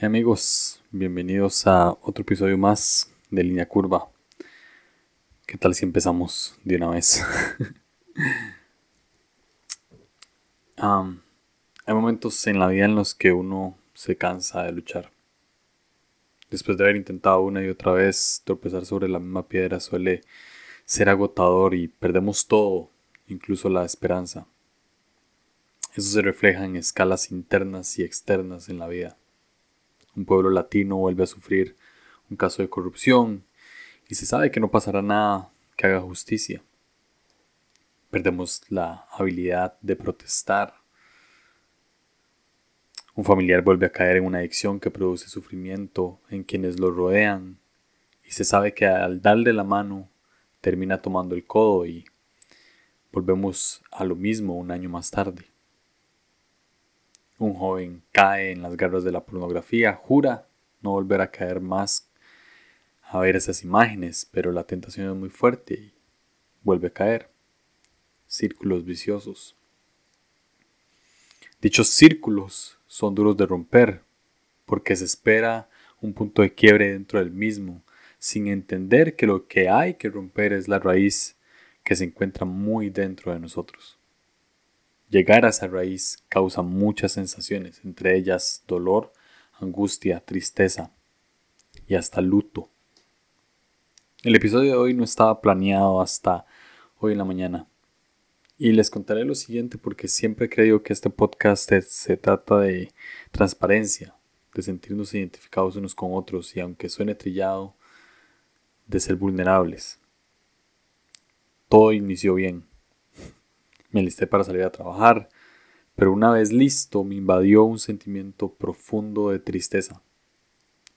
Hey amigos, bienvenidos a otro episodio más de Línea Curva. ¿Qué tal si empezamos de una vez? hay momentos en la vida en los que uno se cansa de luchar. Después de haber intentado una y otra vez tropezar sobre la misma piedra suele ser agotador y perdemos todo, incluso la esperanza. Eso se refleja en escalas internas y externas en la vida un pueblo latino vuelve a sufrir un caso de corrupción y se sabe que no pasará nada que haga justicia. Perdemos la habilidad de protestar. Un familiar vuelve a caer en una adicción que produce sufrimiento en quienes lo rodean y se sabe que al darle la mano termina tomando el codo y volvemos a lo mismo un año más tarde. Un joven cae en las garras de la pornografía, jura no volver a caer más a ver esas imágenes, pero la tentación es muy fuerte y vuelve a caer. Círculos viciosos. Dichos círculos son duros de romper, porque se espera un punto de quiebre dentro del mismo, sin entender que lo que hay que romper es la raíz que se encuentra muy dentro de nosotros. Llegar a esa raíz causa muchas sensaciones, entre ellas dolor, angustia, tristeza y hasta luto. El episodio de hoy no estaba planeado hasta hoy en la mañana. Y les contaré lo siguiente porque siempre he creído que este podcast se trata de transparencia, de sentirnos identificados unos con otros y aunque suene trillado, de ser vulnerables. Todo inició bien. Me alisté para salir a trabajar, pero una vez listo me invadió un sentimiento profundo de tristeza,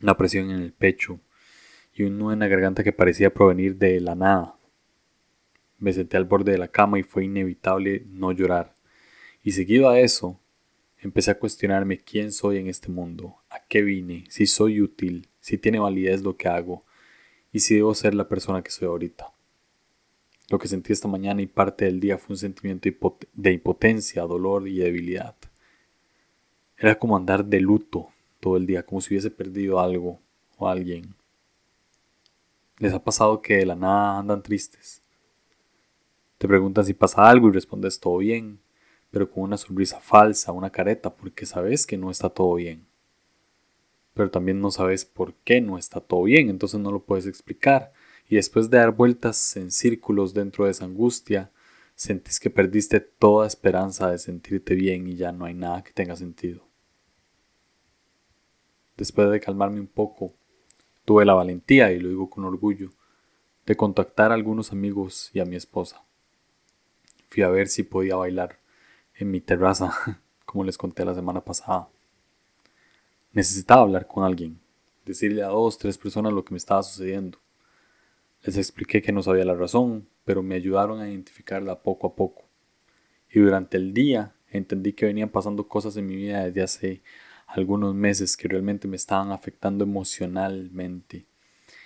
una presión en el pecho y un nudo en la garganta que parecía provenir de la nada. Me senté al borde de la cama y fue inevitable no llorar. Y seguido a eso, empecé a cuestionarme quién soy en este mundo, a qué vine, si soy útil, si tiene validez lo que hago y si debo ser la persona que soy ahorita. Lo que sentí esta mañana y parte del día fue un sentimiento de impotencia, dolor y debilidad. Era como andar de luto todo el día, como si hubiese perdido algo o alguien. ¿Les ha pasado que de la nada andan tristes? Te preguntan si pasa algo y respondes todo bien, pero con una sonrisa falsa, una careta, porque sabes que no está todo bien. Pero también no sabes por qué no está todo bien, entonces no lo puedes explicar y después de dar vueltas en círculos dentro de esa angustia, sentís que perdiste toda esperanza de sentirte bien y ya no hay nada que tenga sentido. Después de calmarme un poco, tuve la valentía, y lo digo con orgullo, de contactar a algunos amigos y a mi esposa. Fui a ver si podía bailar en mi terraza, como les conté la semana pasada. Necesitaba hablar con alguien, decirle a dos, tres personas lo que me estaba sucediendo. Les expliqué que no sabía la razón, pero me ayudaron a identificarla poco a poco. Y durante el día entendí que venían pasando cosas en mi vida desde hace algunos meses que realmente me estaban afectando emocionalmente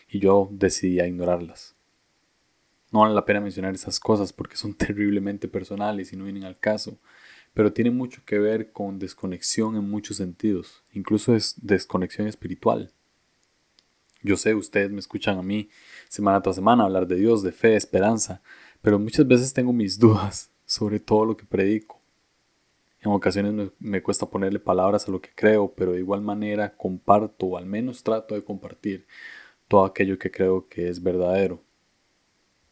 y yo decidí ignorarlas. No vale la pena mencionar esas cosas porque son terriblemente personales y no vienen al caso, pero tienen mucho que ver con desconexión en muchos sentidos, incluso es desconexión espiritual. Yo sé, ustedes me escuchan a mí semana tras semana hablar de Dios, de fe, de esperanza, pero muchas veces tengo mis dudas sobre todo lo que predico. En ocasiones me, cuesta ponerle palabras a lo que creo, pero de igual manera comparto, o al menos trato de compartir, todo aquello que creo que es verdadero.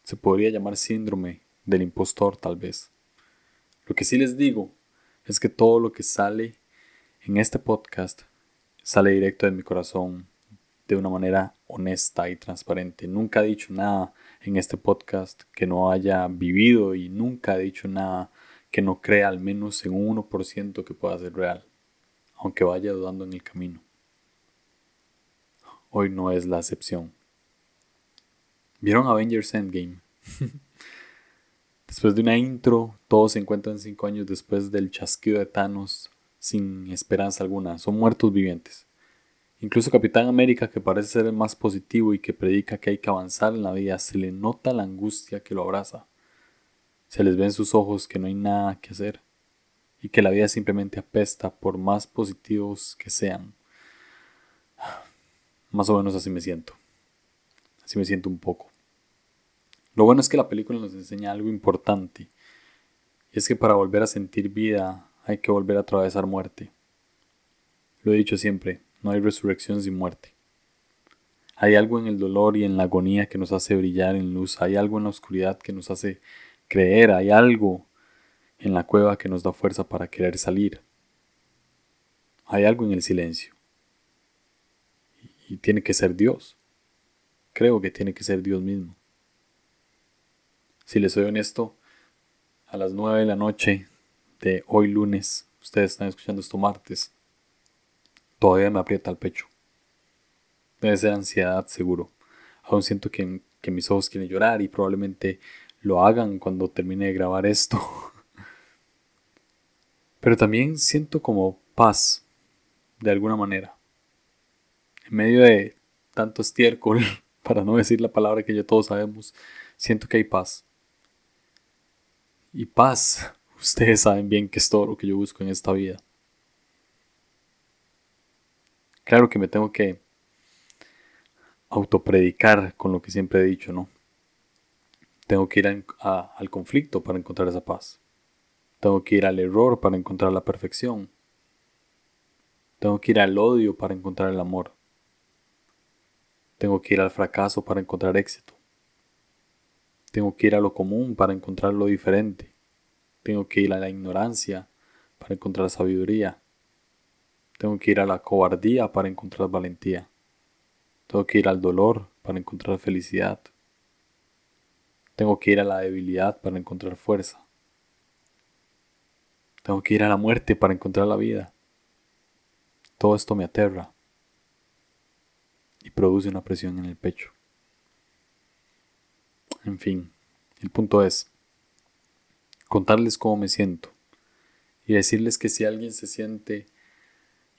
Se podría llamar síndrome del impostor tal vez. Lo que sí les digo es que todo lo que sale en este podcast sale directo de mi corazón, de una manera honesta y transparente. Nunca he dicho nada en este podcast que no haya vivido y nunca he dicho nada que no crea al menos en un 1% que pueda ser real, aunque vaya dudando en el camino. Hoy no es la excepción. ¿Vieron Avengers Endgame? después de una intro, todos se encuentran cinco años después del chasquido de Thanos sin esperanza alguna. Son muertos vivientes. Incluso Capitán América, que parece ser el más positivo y que predica que hay que avanzar en la vida, se le nota la angustia que lo abraza. Se les ve en sus ojos que no hay nada que hacer y que la vida simplemente apesta por más positivos que sean. Más o menos así me siento. Así me siento un poco. Lo bueno es que la película nos enseña algo importante. Y es que para volver a sentir vida hay que volver a atravesar muerte. Lo he dicho siempre, no hay resurrección sin muerte. Hay algo en el dolor y en la agonía que nos hace brillar en luz, hay algo en la oscuridad que nos hace creer, hay algo en la cueva que nos da fuerza para querer salir. Hay algo en el silencio. Y tiene que ser Dios. Creo que tiene que ser Dios mismo. Si les soy honesto, a las 9 de la noche de hoy lunes, ustedes están escuchando esto martes, todavía me aprieta el pecho. Debe ser ansiedad seguro. Aún siento que, mis ojos quieren llorar y probablemente lo hagan cuando termine de grabar esto. Pero también siento como paz, de alguna manera. En medio de tanto estiércol, para no decir la palabra que ya todos sabemos, siento que hay paz. Y paz, ustedes saben bien que es todo lo que yo busco en esta vida. Claro que me tengo que autopredicar con lo que siempre he dicho, ¿no? Tengo que ir al conflicto para encontrar esa paz. Tengo que ir al error para encontrar la perfección. Tengo que ir al odio para encontrar el amor. Tengo que ir al fracaso para encontrar éxito. Tengo que ir a lo común para encontrar lo diferente. Tengo que ir a la ignorancia para encontrar sabiduría. Tengo que ir a la cobardía para encontrar valentía. Tengo que ir al dolor para encontrar felicidad. Tengo que ir a la debilidad para encontrar fuerza. Tengo que ir a la muerte para encontrar la vida. Todo esto me aterra y produce una presión en el pecho. En fin, el punto es contarles cómo me siento y decirles que si alguien se siente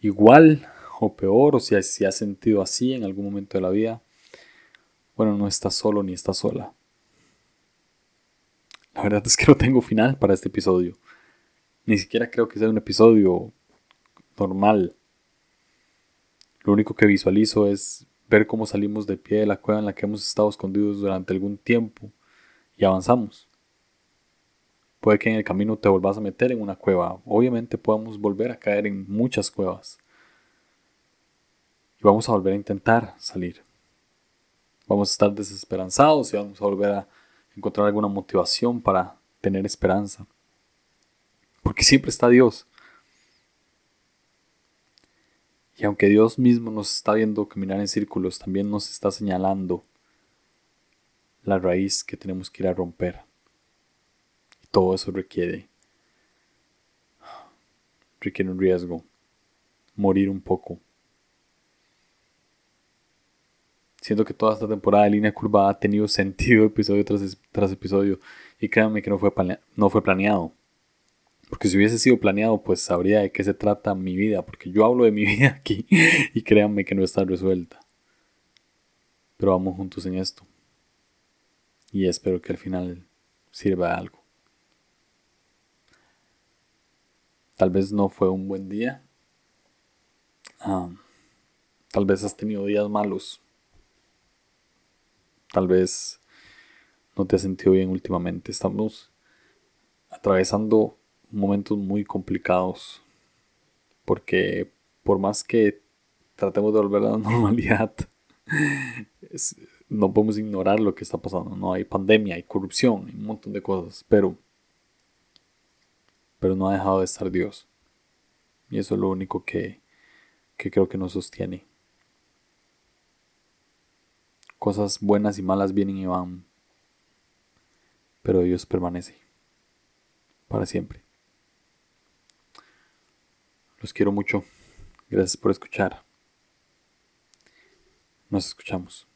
igual o peor o si, si ha sentido así en algún momento de la vida, bueno, no está solo ni está sola. La verdad es que no tengo final para este episodio. Ni siquiera creo que sea un episodio normal. Lo único que visualizo es ver cómo salimos de pie de la cueva en la que hemos estado escondidos durante algún tiempo y avanzamos. Puede que en el camino te volvas a meter en una cueva. Obviamente podemos volver a caer en muchas cuevas. Y vamos a volver a intentar salir. Vamos a estar desesperanzados y vamos a volver a encontrar alguna motivación para tener esperanza. Porque siempre está Dios. Y aunque Dios mismo nos está viendo caminar en círculos, también nos está señalando la raíz que tenemos que ir a romper. Todo eso requiere, requiere un riesgo, morir un poco. Siento que toda esta temporada de línea curva ha tenido sentido episodio tras, tras episodio y créanme que no fue, no fue planeado. Porque si hubiese sido planeado, pues sabría de qué se trata mi vida, porque yo hablo de mi vida aquí y créanme que no está resuelta. Pero vamos juntos en esto. Y espero que al final sirva de algo. Tal vez no fue un buen día. Ah, tal vez has tenido días malos. Tal vez no te has sentido bien últimamente. Estamos atravesando momentos muy complicados porque por más que tratemos de volver a la normalidad, no podemos ignorar lo que está pasando. No hay pandemia, hay corrupción, hay un montón de cosas, pero, pero no ha dejado de estar Dios. Y eso es lo único que, que creo que nos sostiene. Cosas buenas y malas vienen y van, pero Dios permanece para siempre. Los quiero mucho. Gracias por escuchar. Nos escuchamos.